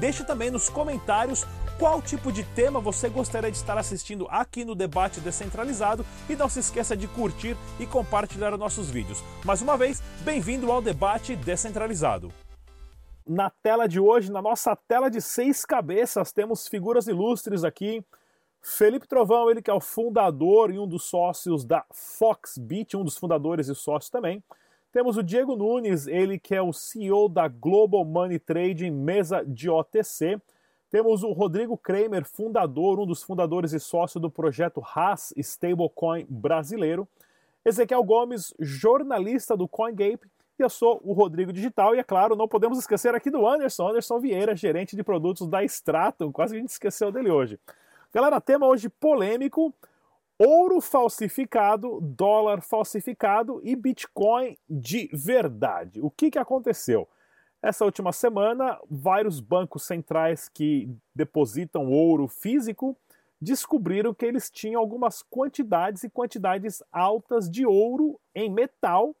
Deixe também nos comentários qual tipo de tema você gostaria de estar assistindo aqui no Debate Descentralizado e não se esqueça de curtir e compartilhar nossos vídeos. Mais uma vez, bem-vindo ao Debate Descentralizado. Na tela de hoje, na nossa tela de seis cabeças, temos figuras ilustres aqui. Felipe Trovão, ele que é o fundador e um dos sócios da Foxbit, um dos fundadores e sócios também. Temos o Diego Nunes, ele que é o CEO da Global Money Trading, mesa de OTC. Temos o Rodrigo Kramer, fundador, um dos fundadores e sócio do projeto Haas Stablecoin brasileiro. Ezequiel Gomes, jornalista do CoinGape. E eu sou o Rodrigo Digital. E é claro, não podemos esquecer aqui do Anderson, Anderson Vieira, gerente de produtos da Stratum. Quase a gente esqueceu dele hoje. Galera, tema hoje polêmico: ouro falsificado, dólar falsificado e Bitcoin de verdade. O que, que aconteceu? Essa última semana, vários bancos centrais que depositam ouro físico descobriram que eles tinham algumas quantidades e quantidades altas de ouro em metal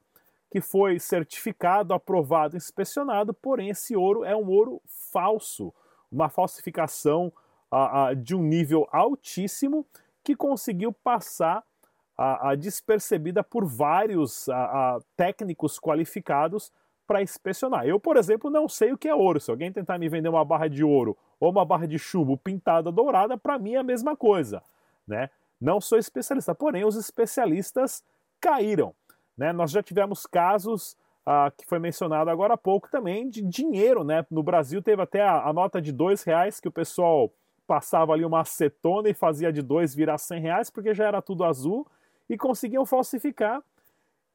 que foi certificado, aprovado, inspecionado, porém esse ouro é um ouro falso, uma falsificação uh, uh, de um nível altíssimo que conseguiu passar uh, despercebida por vários técnicos qualificados para inspecionar. Eu, por exemplo, não sei o que é ouro. Se alguém tentar me vender uma barra de ouro ou uma barra de chumbo pintada dourada, para mim é a mesma coisa, né? Não sou especialista, porém os especialistas caíram, né? Nós já tivemos casos ah, que foi mencionado agora há pouco também de dinheiro, né? No Brasil teve até a, a nota de dois reais que o pessoal passava ali uma acetona e fazia de dois virar cem reais porque já era tudo azul e conseguiam falsificar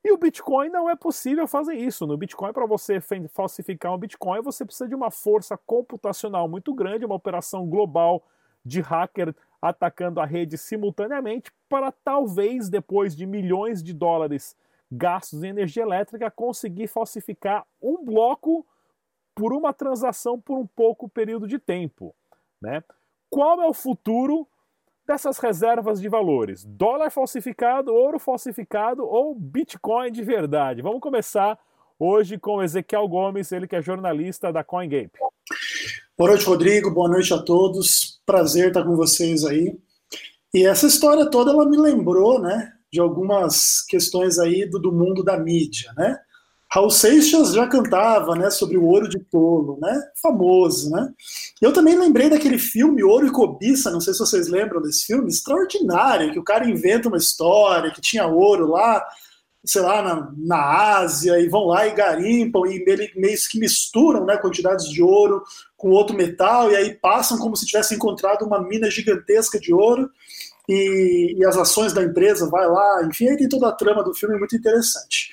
e o Bitcoin não é possível fazer isso. No Bitcoin, para você falsificar um Bitcoin, você precisa de uma força computacional muito grande, uma operação global de hacker atacando a rede simultaneamente, para talvez, depois de milhões de dólares gastos em energia elétrica, conseguir falsificar um bloco por uma transação por um pouco período de tempo. Né? Qual é o futuro dessas reservas de valores: dólar falsificado, ouro falsificado ou Bitcoin de verdade? Vamos começar hoje com Ezequiel Gomes, ele que é jornalista da CoinGape. Boa noite, Rodrigo. Boa noite a todos. Prazer estar com vocês aí. E essa história toda ela me lembrou, né, de algumas questões aí do, do mundo da mídia, né? Raul Seixas já cantava, né, sobre o ouro de tolo, né, famoso, né. Eu também lembrei daquele filme Ouro e Cobiça, não sei se vocês lembram desse filme, extraordinário, que o cara inventa uma história, que tinha ouro lá, sei lá, na, na Ásia, e vão lá e garimpam, e meio, que misturam, né, quantidades de ouro com outro metal, e aí passam como se tivessem encontrado uma mina gigantesca de ouro, e, e as ações da empresa vai lá, enfim, aí tem toda a trama do filme muito interessante.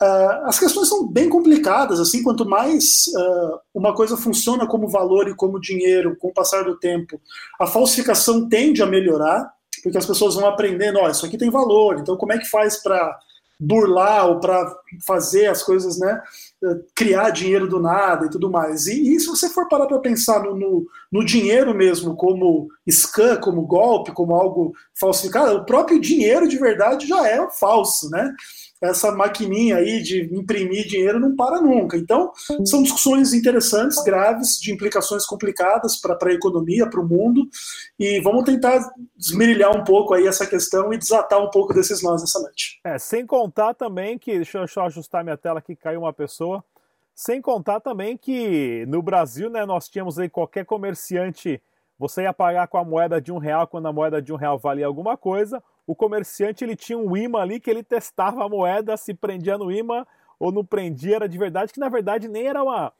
Uh, as questões são bem complicadas, assim, quanto mais uh, uma coisa funciona como valor e como dinheiro com o passar do tempo, a falsificação tende a melhorar, porque as pessoas vão aprendendo, ó, oh, isso aqui tem valor, então como é que faz para burlar ou para fazer as coisas, né, criar dinheiro do nada e tudo mais. E, e se você for parar para pensar no, no, no, dinheiro mesmo como scam, como golpe, como algo falsificado, o próprio dinheiro de verdade já é falso, né? Essa maquininha aí de imprimir dinheiro não para nunca. Então, são discussões interessantes, graves, de implicações complicadas para a economia, para o mundo, e vamos tentar desmerilhar um pouco aí essa questão e desatar um pouco desses nós essa noite. É, sem contar também que, deixa eu, eu ajustar minha tela aqui, caiu uma pessoa, sem contar também que no Brasil, né, nós tínhamos aí qualquer comerciante, você ia pagar com a moeda de um real quando a moeda de um real valia alguma coisa, o comerciante ele tinha um imã ali que ele testava a moeda, se prendia no imã ou não prendia, era de verdade, que na verdade nem era uma,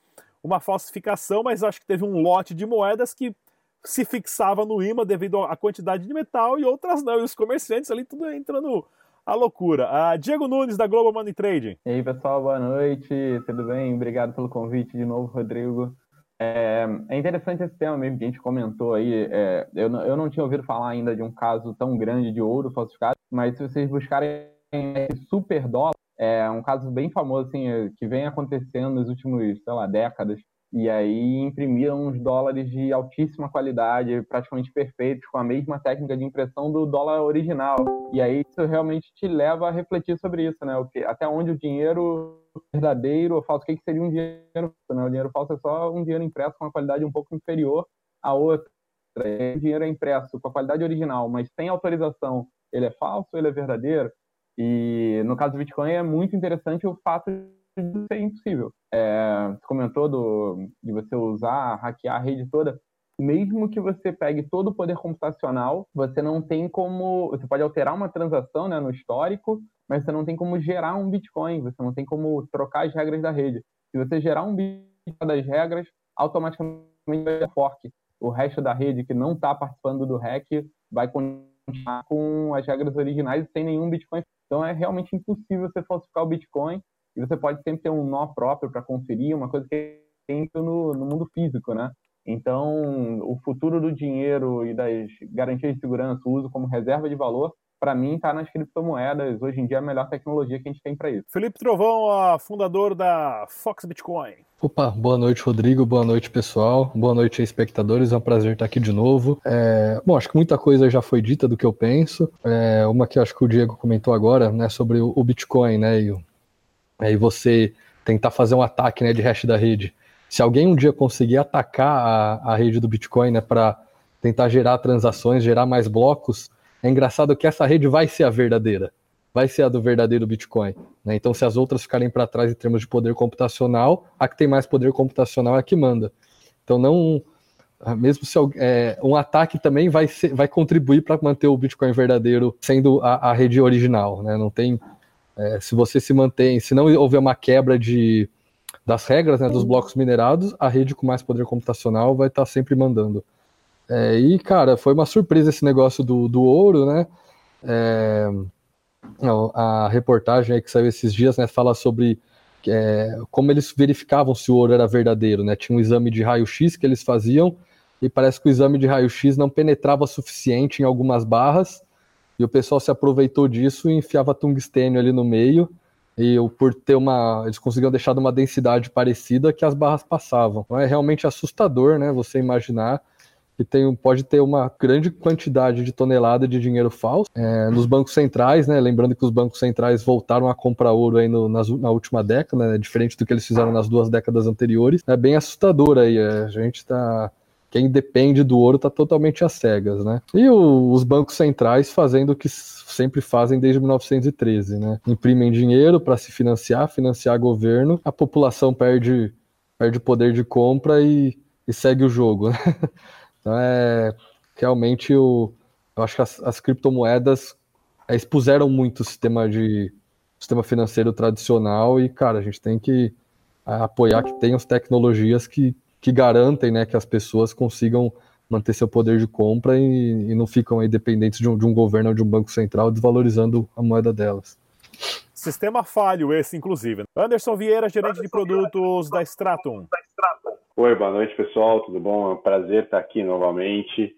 uma falsificação, mas acho que teve um lote de moedas que se fixava no imã devido à quantidade de metal e outras não. E os comerciantes ali tudo entrando a loucura. Uh, Diego Nunes, da Global Money Trading. E aí, pessoal, boa noite, tudo bem? Obrigado pelo convite de novo, Rodrigo. É, é, interessante esse tema mesmo que a gente comentou aí. É, eu, não, eu não tinha ouvido falar ainda de um caso tão grande de ouro falsificado, mas se vocês buscarem super dólar, é um caso bem famoso assim, que vem acontecendo nos últimos, sei lá, décadas. E aí imprimiram uns dólares de altíssima qualidade, praticamente perfeitos, com a mesma técnica de impressão do dólar original. E aí isso realmente te leva a refletir sobre isso, né? O que, até onde o dinheiro verdadeiro ou falso, o que, seria um dinheiro falso? Né? O dinheiro falso é só um dinheiro impresso com uma qualidade um pouco inferior à outra. O dinheiro é impresso com a qualidade original, mas sem autorização, ele é falso ele é verdadeiro? E no caso do Bitcoin é muito interessante o fato de ser impossível. É, você comentou do, de você usar, hackear a rede toda. Mesmo que você pegue todo o poder computacional, você não tem como. Você pode alterar uma transação né, no histórico, mas você não tem como gerar um Bitcoin, você não tem como trocar as regras da rede. Se você gerar um Bitcoin das regras, automaticamente vai fork. O resto da rede que não está participando do hack vai continuar com as regras originais sem nenhum Bitcoin. Então é realmente impossível você falsificar o Bitcoin e você pode sempre ter um nó próprio para conferir, uma coisa que tem no, no mundo físico, né? Então, o futuro do dinheiro e das garantias de segurança, o uso como reserva de valor, para mim está nas criptomoedas. Hoje em dia é a melhor tecnologia que a gente tem para isso. Felipe Trovão, fundador da Fox Bitcoin. Opa, boa noite, Rodrigo. Boa noite, pessoal. Boa noite, espectadores. É um prazer estar aqui de novo. É... Bom, acho que muita coisa já foi dita do que eu penso. É... Uma que acho que o Diego comentou agora, né, sobre o Bitcoin, né, e, e você tentar fazer um ataque, né, de hash da rede. Se alguém um dia conseguir atacar a, a rede do Bitcoin, né, para tentar gerar transações, gerar mais blocos, é engraçado que essa rede vai ser a verdadeira, vai ser a do verdadeiro Bitcoin. Né? Então, se as outras ficarem para trás em termos de poder computacional, a que tem mais poder computacional é a que manda. Então, não. Mesmo se é, um ataque também vai, ser, vai contribuir para manter o Bitcoin verdadeiro sendo a, a rede original. Né? Não tem. É, se você se mantém, se não houver uma quebra de, das regras né, dos blocos minerados, a rede com mais poder computacional vai estar tá sempre mandando. É, e, cara, foi uma surpresa esse negócio do, do ouro, né? É, a reportagem que saiu esses dias, né, fala sobre é, como eles verificavam se o ouro era verdadeiro, né? Tinha um exame de raio-x que eles faziam e parece que o exame de raio-x não penetrava suficiente em algumas barras e o pessoal se aproveitou disso e enfiava tungstênio ali no meio e por ter uma, eles conseguiam deixar de uma densidade parecida que as barras passavam. Então é realmente assustador, né? Você imaginar que tem, pode ter uma grande quantidade de tonelada de dinheiro falso é, nos bancos centrais, né? Lembrando que os bancos centrais voltaram a comprar ouro aí no, nas, na última década, né? diferente do que eles fizeram nas duas décadas anteriores. É bem assustador aí. É, a gente está quem depende do ouro está totalmente às cegas, né? E o, os bancos centrais fazendo o que sempre fazem desde 1913, né? Imprimem dinheiro para se financiar, financiar governo, a população perde perde poder de compra e, e segue o jogo. Né? Então é realmente o, eu acho que as, as criptomoedas expuseram muito o sistema de sistema financeiro tradicional e cara a gente tem que apoiar que tenham tecnologias que, que garantem né, que as pessoas consigam manter seu poder de compra e, e não ficam aí dependentes de um, de um governo ou de um banco central desvalorizando a moeda delas. Sistema falho esse, inclusive. Anderson Vieira, gerente de produtos da Stratum. Oi, boa noite, pessoal. Tudo bom? É um prazer estar aqui novamente.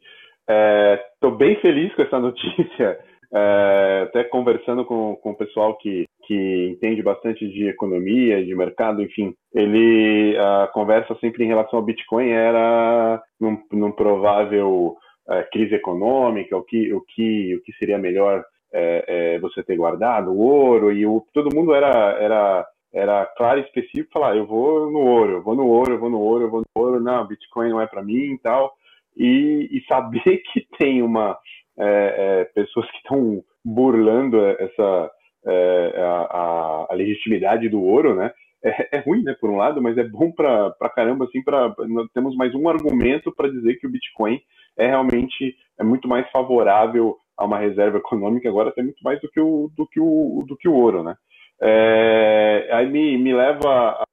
Estou é, bem feliz com essa notícia. É, até conversando com, com o pessoal que, que entende bastante de economia, de mercado, enfim, ele a conversa sempre em relação ao Bitcoin era num, num provável é, crise econômica, o que, o que, o que seria melhor é, é, você ter guardado, o ouro, e o, todo mundo era, era era claro e específico falar, eu vou no ouro, eu vou no ouro, eu vou no ouro, eu vou no ouro, não, Bitcoin não é para mim e tal. E, e, saber que tem uma é, é, pessoas que estão burlando essa é, a, a, legitimidade do ouro, né? É, é, ruim, né, por um lado, mas é bom para caramba, assim, para temos mais um argumento para dizer que o Bitcoin é realmente é muito mais favorável a uma reserva econômica agora, até muito mais do que o do que o do que o ouro, né? É, aí me, me leva,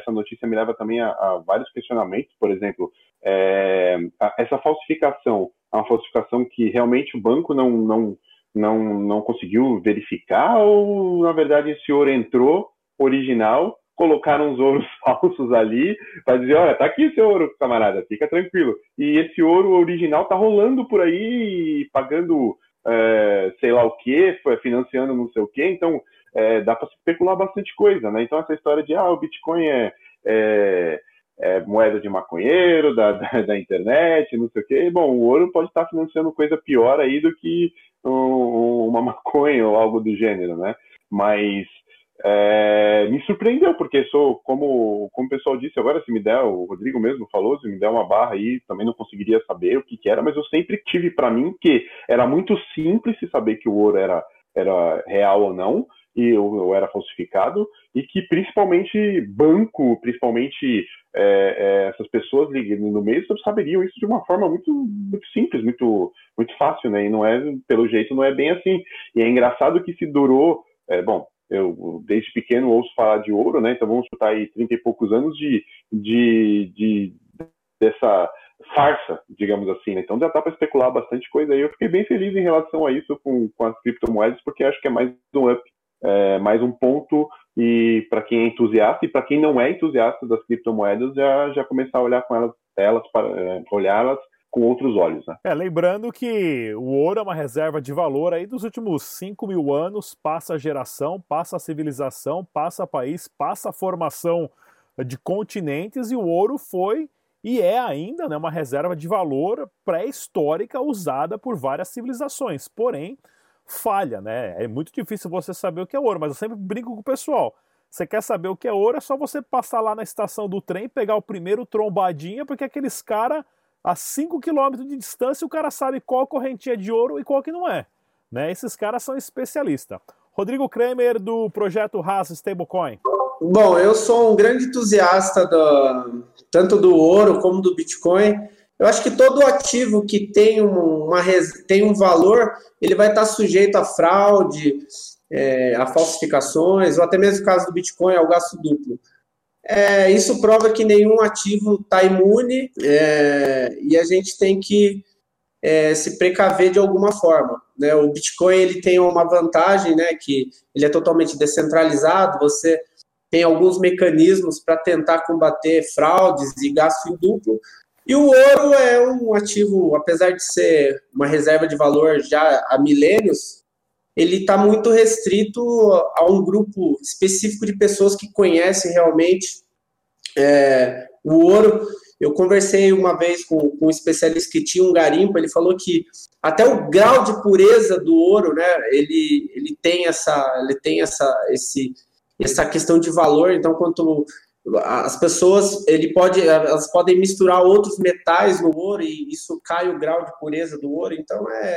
essa notícia me leva também a, a vários questionamentos, por exemplo, é, essa falsificação, é uma falsificação que realmente o banco não, não, não, não conseguiu verificar ou, na verdade, esse ouro entrou original, colocaram os ouros falsos ali para dizer, olha, tá aqui seu ouro, camarada, fica tranquilo. E esse ouro original tá rolando por aí, pagando é, sei lá o que, financiando não sei o que, então é, dá para especular bastante coisa, né? Então essa história de, ah, o Bitcoin é, é é, moeda de maconheiro, da, da, da, internet, não sei o quê. Bom, o ouro pode estar financiando coisa pior aí do que um, uma maconha ou algo do gênero, né? Mas é, me surpreendeu, porque sou, como, como o pessoal disse agora, se me der, o Rodrigo mesmo falou, se me der uma barra aí, também não conseguiria saber o que, que era, mas eu sempre tive para mim que era muito simples saber que o ouro era, era real ou não, e ou, era falsificado, e que principalmente banco, principalmente é, é, essas pessoas no meio saberiam isso de uma forma muito, muito simples, muito, muito fácil, né? E não é, pelo jeito, não é bem assim. E é engraçado que se durou, é, bom, eu desde pequeno ouço falar de ouro, né? Então vamos chutar aí 30 e poucos anos de, de, de dessa farsa, digamos assim. Né? Então já dá para especular bastante coisa aí. Eu fiquei bem feliz em relação a isso com, com as criptomoedas, porque acho que é mais um up é, mais um ponto e para quem é entusiasta e para quem não é entusiasta das criptomoedas já já começar a olhar com elas, elas para é, olhá-las com outros olhos. Né? É, lembrando que o ouro é uma reserva de valor aí dos últimos 5 mil anos, passa a geração, passa a civilização, passa país, passa a formação de continentes e o ouro foi e é ainda né, uma reserva de valor pré-histórica usada por várias civilizações. Porém, falha, né? É muito difícil você saber o que é ouro, mas eu sempre brinco com o pessoal. Você quer saber o que é ouro, é só você passar lá na estação do trem, pegar o primeiro trombadinha, porque aqueles caras, a 5 km de distância, o cara sabe qual correntinha de ouro e qual que não é. Né? Esses caras são especialistas. Rodrigo Kramer, do projeto Haas Stablecoin. Bom, eu sou um grande entusiasta do, tanto do ouro como do Bitcoin. Eu acho que todo ativo que tem, uma, tem um valor, ele vai estar sujeito a fraude, é, a falsificações, ou até mesmo no caso do Bitcoin, ao gasto duplo. É, isso prova que nenhum ativo está imune é, e a gente tem que é, se precaver de alguma forma. Né? O Bitcoin ele tem uma vantagem, né, que ele é totalmente descentralizado, você tem alguns mecanismos para tentar combater fraudes e gasto em duplo, e o ouro é um ativo, apesar de ser uma reserva de valor já há milênios, ele está muito restrito a um grupo específico de pessoas que conhecem realmente é, o ouro. Eu conversei uma vez com, com, um especialista que tinha um garimpo, ele falou que até o grau de pureza do ouro, né, ele, ele tem essa, ele tem essa, esse, essa questão de valor. Então, quanto as pessoas ele pode elas podem misturar outros metais no ouro e isso cai o grau de pureza do ouro. Então é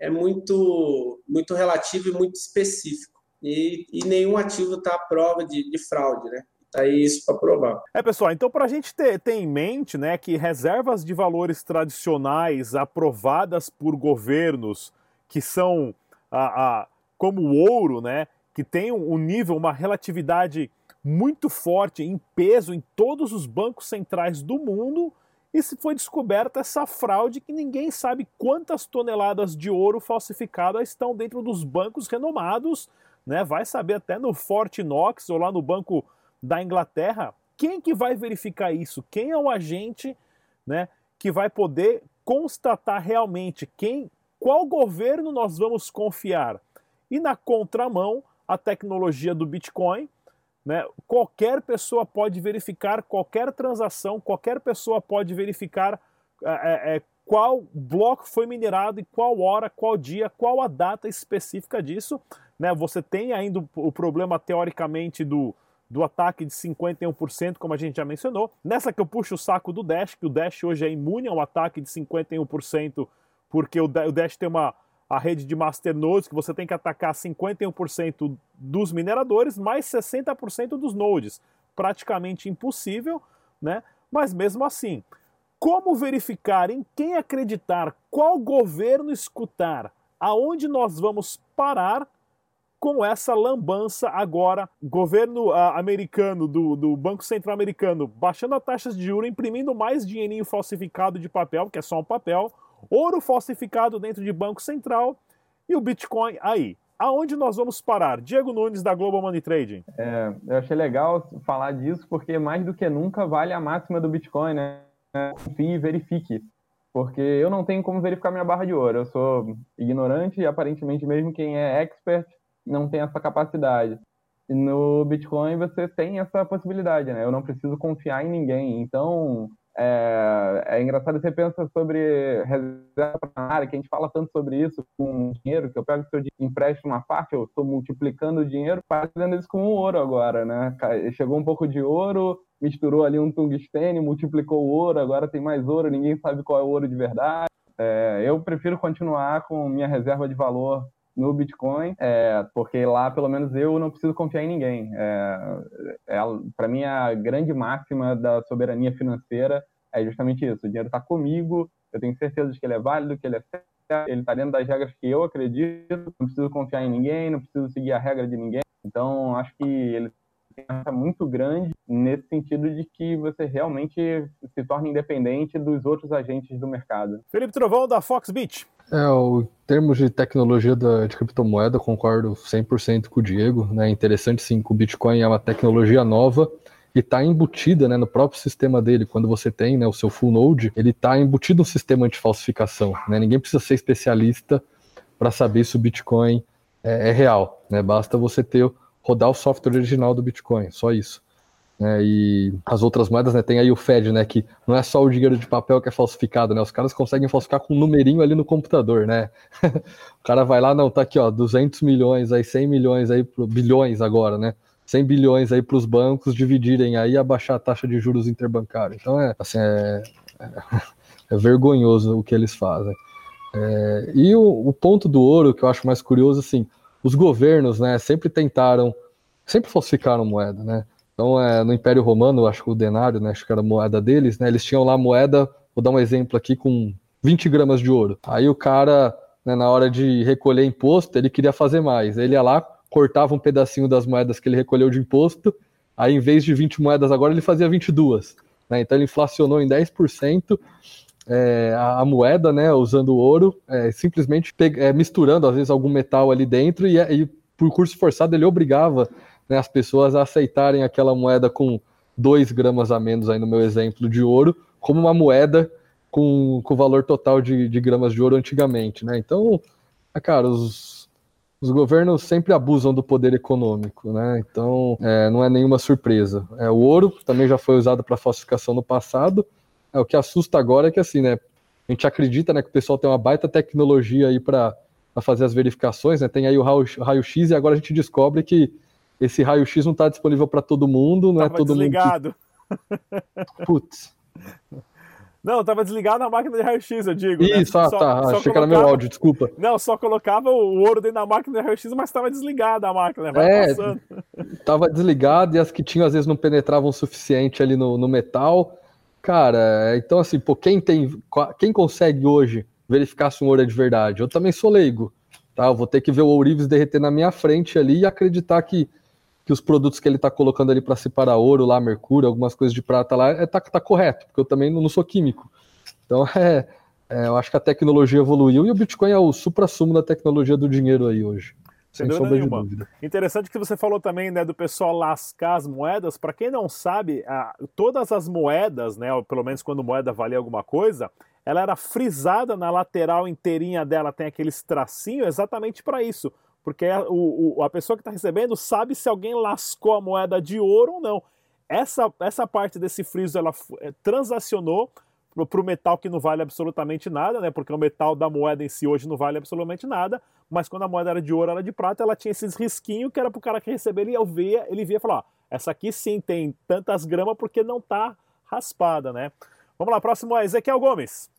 é muito muito relativo e muito específico. E, e nenhum ativo está à prova de, de fraude né? Tá aí isso para provar. É pessoal então para a gente ter, ter em mente né que reservas de valores tradicionais aprovadas por governos que são a, a como o ouro né que tem um nível uma relatividade muito forte em peso em todos os bancos centrais do mundo e se foi descoberta essa fraude que ninguém sabe quantas toneladas de ouro falsificado estão dentro dos bancos renomados, né? Vai saber até no Fort Knox ou lá no Banco da Inglaterra. Quem que vai verificar isso? Quem é o agente, né, que vai poder constatar realmente quem, qual governo nós vamos confiar? E na contramão, a tecnologia do Bitcoin, né? Qualquer pessoa pode verificar qualquer transação, qualquer pessoa pode verificar é, é, é, qual bloco foi minerado e qual hora, qual dia, qual a data específica disso. Né? Você tem ainda o problema, teoricamente, do, do ataque de 51%, como a gente já mencionou. Nessa que eu puxo o saco do Dash, que o Dash hoje é imune ao ataque de 51%, porque o Dash tem uma a rede de masternodes, que você tem que atacar 51% dos mineradores, mais 60% dos nodes. Praticamente impossível, né? Mas mesmo assim, como verificar em quem acreditar, qual governo escutar, aonde nós vamos parar com essa lambança agora, governo uh, americano, do, do Banco Central americano, baixando as taxas de juros, imprimindo mais dinheirinho falsificado de papel, que é só um papel, ouro falsificado dentro de banco central e o Bitcoin aí. aonde nós vamos parar? Diego Nunes, da Global Money Trading. É, eu achei legal falar disso, porque mais do que nunca vale a máxima do Bitcoin, né? Confie e verifique. Porque eu não tenho como verificar minha barra de ouro. Eu sou ignorante e aparentemente mesmo quem é expert não tem essa capacidade. E no Bitcoin você tem essa possibilidade, né? Eu não preciso confiar em ninguém. Então, é, é engraçado você pensa sobre reserva primária, que a gente fala tanto sobre isso com dinheiro, que eu pego seu empréstimo uma parte, eu estou multiplicando o dinheiro, fazendo isso com ouro agora, né? Chegou um pouco de ouro, misturou ali um tungstênio, multiplicou o ouro, agora tem mais ouro, ninguém sabe qual é o ouro de verdade. É, eu prefiro continuar com minha reserva de valor no Bitcoin, é, porque lá pelo menos eu não preciso confiar em ninguém. É, é Para mim, a grande máxima da soberania financeira é justamente isso: o dinheiro está comigo, eu tenho certeza de que ele é válido, que ele é certo, ele está dentro das regras que eu acredito, não preciso confiar em ninguém, não preciso seguir a regra de ninguém. Então, acho que ele tem muito grande nesse sentido de que você realmente se torna independente dos outros agentes do mercado. Felipe Trovão, da Foxbit. É, o termos de tecnologia da, de criptomoeda, concordo 100% com o Diego. Né? É interessante sim que o Bitcoin é uma tecnologia nova e está embutida né, no próprio sistema dele. Quando você tem né, o seu full node, ele está embutido um sistema anti-falsificação. Né? Ninguém precisa ser especialista para saber se o Bitcoin é, é real. Né? Basta você ter rodar o software original do Bitcoin, só isso. Né, e as outras moedas, né, tem aí o Fed, né, que não é só o dinheiro de papel que é falsificado, né, os caras conseguem falsificar com um numerinho ali no computador, né, o cara vai lá, não, tá aqui, ó, 200 milhões, aí 100 milhões aí, bilhões agora, né, 100 bilhões aí para os bancos dividirem aí e abaixar a taxa de juros interbancária. Então é, assim, é, é, é vergonhoso o que eles fazem. É, e o, o ponto do ouro que eu acho mais curioso, assim, os governos, né, sempre tentaram, sempre falsificaram moeda, né, então, é, no Império Romano, acho que o denário, né, acho que era a moeda deles, né, eles tinham lá moeda, vou dar um exemplo aqui, com 20 gramas de ouro. Aí o cara, né, na hora de recolher imposto, ele queria fazer mais. Ele ia lá, cortava um pedacinho das moedas que ele recolheu de imposto, aí em vez de 20 moedas agora, ele fazia 22. Né, então ele inflacionou em 10% é, a, a, moeda, né, usando ouro, é, simplesmente é, misturando, às vezes, algum metal ali dentro, e, e por curso forçado ele obrigava né, as pessoas a aceitarem aquela moeda com 2 gramas a menos, aí no meu exemplo, de ouro, como uma moeda com o valor total de, de, gramas de ouro antigamente. Né? Então, é, cara, os, os governos sempre abusam do poder econômico, né? Então, é, não é nenhuma surpresa. É, o ouro também já foi usado para falsificação no passado. É, o que assusta agora é que, assim, né, a gente acredita né, que o pessoal tem uma baita tecnologia aí para fazer as verificações, né? Tem aí o raio-x raio e agora a gente descobre que esse raio-x não está disponível para todo mundo, não é Tava é todo desligado. mundo. Que... Putz. Não, estava desligado na máquina de raio-x, eu digo. Né? Isso, né? ah, só, tá. Só Achei colocava... que era meu áudio, desculpa. Não, só colocava o ouro dentro da máquina de raio-x, mas estava desligada a máquina. Vai é, passando. Tava desligado e as que tinham às vezes não penetravam o suficiente ali no, no metal. Cara, então assim, pô, quem tem. Quem consegue hoje verificar se um ouro é de verdade? Eu também sou leigo. Tá? Eu vou ter que ver o ourives derreter na minha frente ali e acreditar que que os produtos que ele está colocando ali para separar ouro lá, mercúrio, algumas coisas de prata lá, é, tá, tá correto, porque eu também não, não sou químico. Então, é, é, eu acho que a tecnologia evoluiu e o Bitcoin é o supra-sumo da tecnologia do dinheiro aí hoje. Sem, sem sombra nenhuma. dúvida. Interessante que você falou também né, do pessoal lascar as moedas. Para quem não sabe, a, todas as moedas, né, pelo menos quando moeda valia alguma coisa, ela era frisada na lateral inteirinha dela, tem aqueles tracinhos exatamente para isso porque a, o, a pessoa que está recebendo sabe se alguém lascou a moeda de ouro ou não. Essa, essa parte desse friso ela é, transacionou para o metal que não vale absolutamente nada, né? Porque o metal da moeda em si hoje não vale absolutamente nada, mas quando a moeda era de ouro, era de prata, ela tinha esses risquinhos que era para o cara que receber, ele via, ele via e falar, ó, essa aqui sim tem tantas gramas porque não está raspada, né? Vamos lá, próximo é Ezequiel Gomes.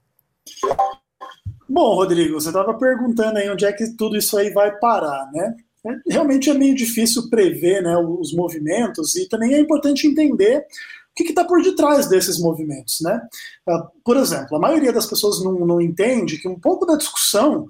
Bom, Rodrigo, você estava perguntando aí onde é que tudo isso aí vai parar, né? É, realmente é meio difícil prever né, os movimentos e também é importante entender que está por detrás desses movimentos, né? Uh, por exemplo, a maioria das pessoas não, não entende que um pouco da discussão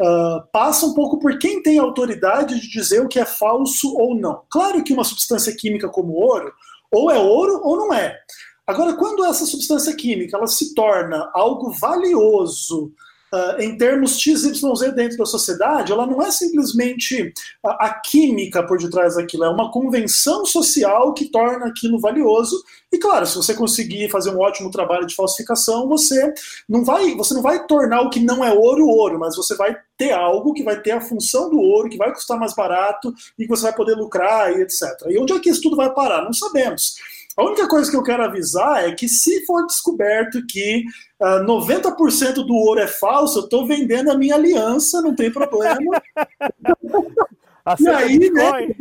uh, passa um pouco por quem tem autoridade de dizer o que é falso ou não. Claro que uma substância química como ouro, ou é ouro ou não é. Agora, quando essa substância química ela se torna algo valioso uh, em termos XYZ dentro da sociedade, ela não é simplesmente a, a, química por detrás daquilo, é uma convenção social que torna aquilo valioso. E claro, se você conseguir fazer um ótimo trabalho de falsificação, você não vai, você não vai tornar o que não é ouro ouro, mas você vai ter algo que vai ter a função do ouro, que vai custar mais barato e que você vai poder lucrar e etc. E onde é que isso tudo vai parar? Não sabemos. A única coisa que eu quero avisar é que se for descoberto que uh, ah, 90% do ouro é falso, eu estou vendendo a minha aliança, não tem problema. e aí, né,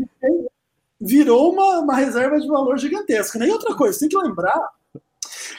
virou uma, uma reserva de valor gigantesca. Né? E outra coisa, tem que lembrar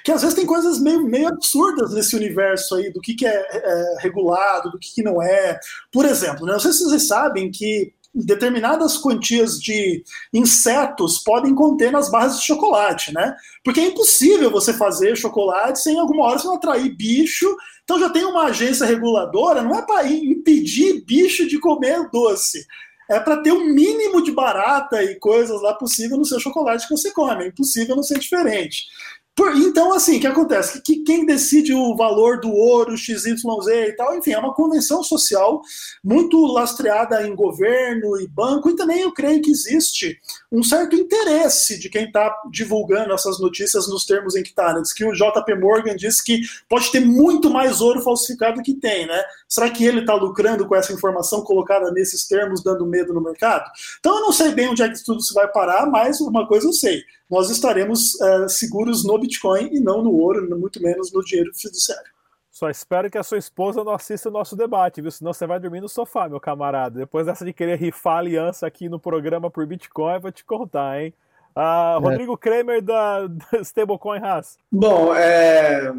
que às vezes tem coisas meio, meio absurdas nesse universo aí, do que, que é, é regulado, do que, que não é. Por exemplo, né, não sei se vocês sabem que determinadas quantias de insetos podem conter nas barras de chocolate, né? Porque é impossível você fazer chocolate sem alguma hora você não atrair bicho. Então já tem uma agência reguladora, não é para impedir bicho de comer doce. É para ter um mínimo de barata e coisas lá possível no seu chocolate que você come. É impossível não ser diferente. Por, então, assim, o que acontece? Que, que, quem decide o valor do ouro, XYZ e tal, enfim, é uma convenção social muito lastreada em governo e banco, e também eu creio que existe um certo interesse de quem está divulgando essas notícias nos termos em que está. Né? Diz que o JP Morgan disse que pode ter muito mais ouro falsificado que tem, né? Será que ele está lucrando com essa informação colocada nesses termos, dando medo no mercado? Então, eu não sei bem onde é que tudo se vai parar, mas uma coisa eu sei nós estaremos uh, seguros no Bitcoin e não no ouro, muito menos no dinheiro fiduciário. Só espero que a sua esposa não assista o nosso debate, viu? Senão você vai dormir no sofá, meu camarada. Depois dessa de querer rifar aliança aqui no programa por Bitcoin, vou te contar, hein? É. Rodrigo Kramer da, da Stablecoin Haas. Bom, é...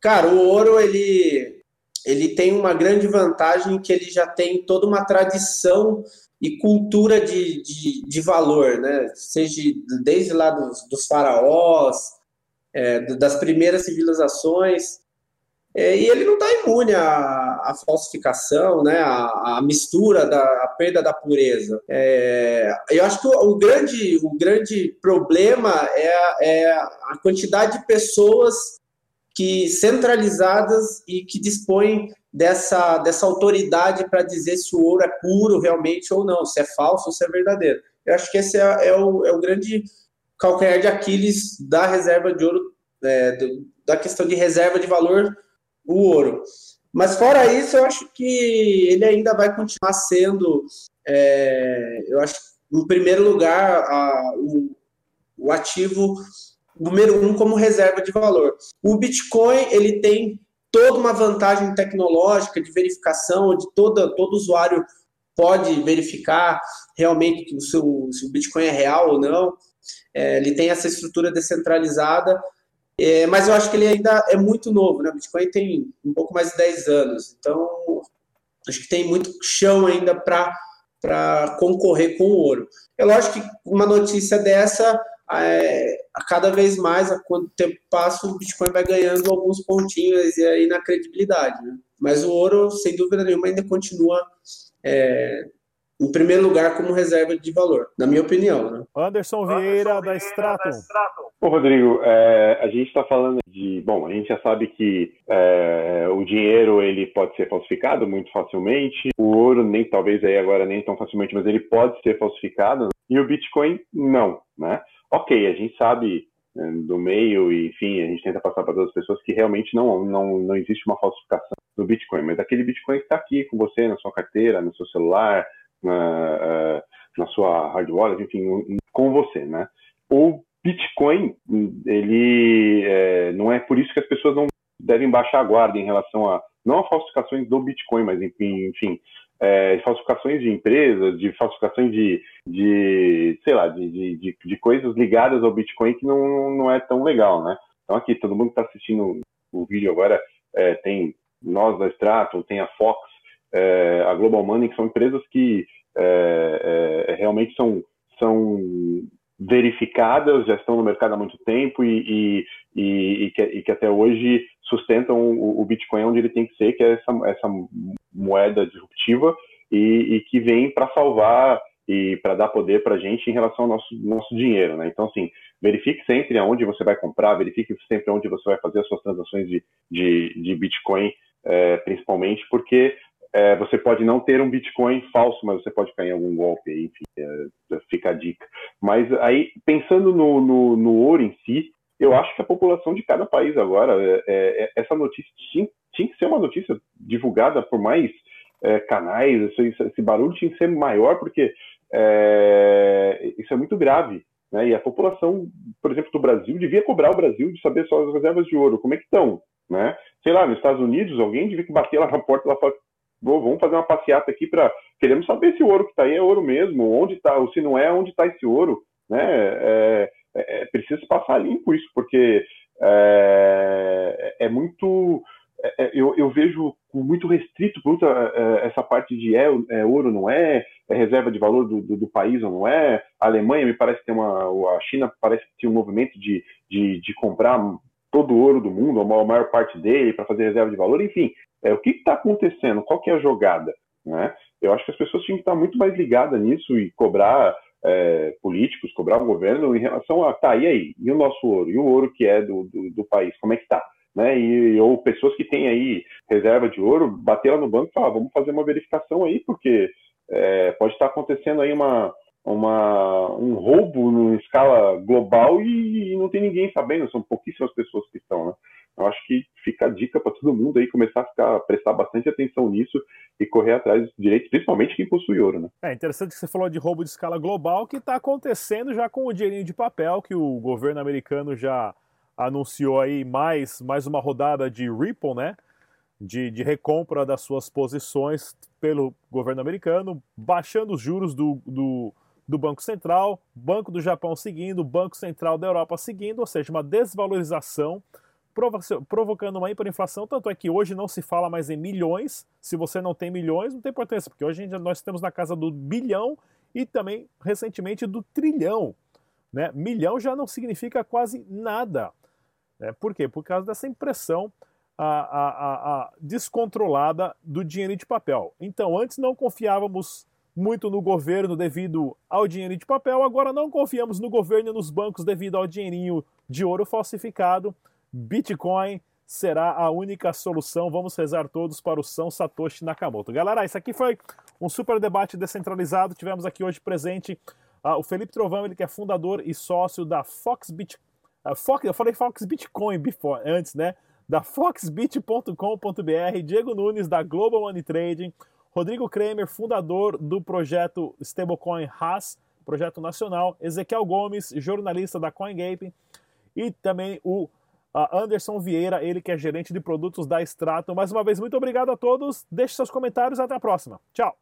cara, o ouro ele, ele tem uma grande vantagem que ele já tem toda uma tradição e cultura de, de, de valor, né? Seja desde lá dos, dos faraós, é, das primeiras civilizações, é, e ele não está imune à, à, falsificação, né, à, à mistura, da, à perda da pureza. É, eu acho que o, o, grande, o grande problema é, é a quantidade de pessoas que centralizadas e que dispõem dessa, dessa autoridade para dizer se o ouro é puro realmente ou não, se é falso ou se é verdadeiro. Eu acho que esse é, é, o, é o grande calcanhar de Aquiles da reserva de ouro, é, do, da questão de reserva de valor, o ouro. Mas fora isso, eu acho que ele ainda vai continuar sendo, é, eu acho, no primeiro lugar, a, o, o ativo número um como reserva de valor. O Bitcoin ele tem toda uma vantagem tecnológica de verificação, onde todo, usuário pode verificar realmente que o seu, se o Bitcoin é real ou não. É, ele tem essa estrutura descentralizada, é, mas eu acho que ele ainda é muito novo. Né? O Bitcoin tem um pouco mais de 10 anos, então acho que tem muito chão ainda para concorrer com o ouro. É lógico que uma notícia dessa é, a cada vez mais, a quanto tempo passa, o Bitcoin vai ganhando alguns pontinhos e aí na credibilidade. Né? Mas o ouro, sem dúvida nenhuma, ainda continua é, em primeiro lugar como reserva de valor, na minha opinião. Né? Anderson Vieira, Anderson da Stratum. Ô, Rodrigo, é, a gente está falando de. Bom, a gente já sabe que é, o dinheiro ele pode ser falsificado muito facilmente, o ouro nem talvez aí agora nem tão facilmente, mas ele pode ser falsificado, e o Bitcoin não, né? Ok, a gente sabe né, do meio e, enfim, a gente tenta passar para todas as pessoas que realmente não, não, não existe uma falsificação do Bitcoin, mas aquele Bitcoin está aqui com você, na sua carteira, no seu celular, na, uh, na sua hard wallet, enfim, com você, né? O Bitcoin, ele é, não é por isso que as pessoas não devem baixar a guarda em relação a não a falsificações do Bitcoin, mas enfim, enfim é, falsificações de empresas, de falsificações de, de sei lá, de, de, de, coisas ligadas ao Bitcoin que não, não é tão legal, né? Então aqui, todo mundo que está assistindo o vídeo agora é, tem nós da Strato, tem a Fox, é, a Global Money, que são empresas que é, é, realmente são, são verificadas, já estão no mercado há muito tempo e, e, e, e, que, que, até hoje sustentam o, o, Bitcoin onde ele tem que ser, que é essa, essa moeda disruptiva e, que vem para salvar e para dar poder para a gente em relação ao nosso, nosso dinheiro. Né? Então, assim, verifique sempre aonde você vai comprar, verifique sempre onde você vai fazer as suas transações de, de, de Bitcoin é, principalmente porque é, você pode não ter um Bitcoin falso, mas você pode cair em algum golpe aí, é, fica a dica. Mas aí, pensando no, no, no, ouro em si, eu acho que a população de cada país agora, é, é, é essa notícia tinha, tinha, que ser uma notícia divulgada por mais canais, esse, esse, barulho tinha que ser maior, porque isso é muito grave. Né? E a população, por exemplo, do Brasil, devia cobrar o Brasil de saber só as reservas de ouro, como é que estão. Né? Sei lá, nos Estados Unidos, alguém devia bater lá na porta lá para vamos fazer uma passeata aqui para queremos saber se o ouro que está aí é ouro mesmo, onde está, ou se não é, onde está esse ouro, né? É, é, é precisa passar limpo isso, porque é, é muito é, é, eu, eu, vejo muito restrito muito, essa parte de é, é, ouro, não é, é reserva de valor do, do, do, país ou não é. A Alemanha me parece ter uma, a China parece ter um movimento de, de, de comprar todo o ouro do mundo, a maior parte dele, para fazer reserva de valor, enfim. É, o que está acontecendo? Qual que é a jogada? Né? Eu acho que as pessoas tinham que estar muito mais ligadas nisso e cobrar é, políticos, cobrar o governo em relação a, tá, e aí? E o nosso ouro? E o ouro que é do, do, do país? Como é que está? Né? E, ou pessoas que têm aí reserva de ouro, bater lá no banco e falar, vamos fazer uma verificação aí, porque é, pode estar acontecendo aí uma, uma, um roubo em escala global e, e, não tem ninguém sabendo, são pouquíssimas pessoas que estão, né? Eu acho que fica a dica para todo mundo aí começar a ficar, prestar bastante atenção nisso e correr atrás dos direitos, principalmente quem possui ouro, né? É interessante que você falou de roubo de escala global que está acontecendo já com o dinheirinho de papel que o governo americano já anunciou aí mais, mais uma rodada de Ripple, né? De, de recompra das suas posições pelo governo americano, baixando os juros do, do, do Banco Central, Banco do Japão seguindo, Banco Central da Europa seguindo, ou seja, uma desvalorização provocando uma hiperinflação, tanto é que hoje não se fala mais em milhões, se você não tem milhões, não tem importância, porque hoje nós estamos na casa do bilhão e também, recentemente, do trilhão. Né? Milhão já não significa quase nada. Né? Por quê? Por causa dessa impressão a, a, a, descontrolada do dinheiro de papel. Então, antes não confiávamos muito no governo devido ao dinheiro de papel, agora não confiamos no governo e nos bancos devido ao dinheirinho de ouro falsificado. Bitcoin será a única solução. Vamos rezar todos para o São Satoshi Nakamoto. Galera, isso aqui foi um super debate descentralizado. Tivemos aqui hoje presente uh, o Felipe Trovão, ele que é fundador e sócio da Fox Bit, uh, Fox, eu falei Fox Bitcoin before, antes, né? Da foxbit.com.br, Diego Nunes da Global Money Trading, Rodrigo Kramer, fundador do projeto Stablecoin Haas, projeto nacional, Ezequiel Gomes, jornalista da CoinGaping, e também o Anderson Vieira, ele que é gerente de produtos da Strato. Mais uma vez, muito obrigado a todos. Deixe seus comentários. Até a próxima. Tchau.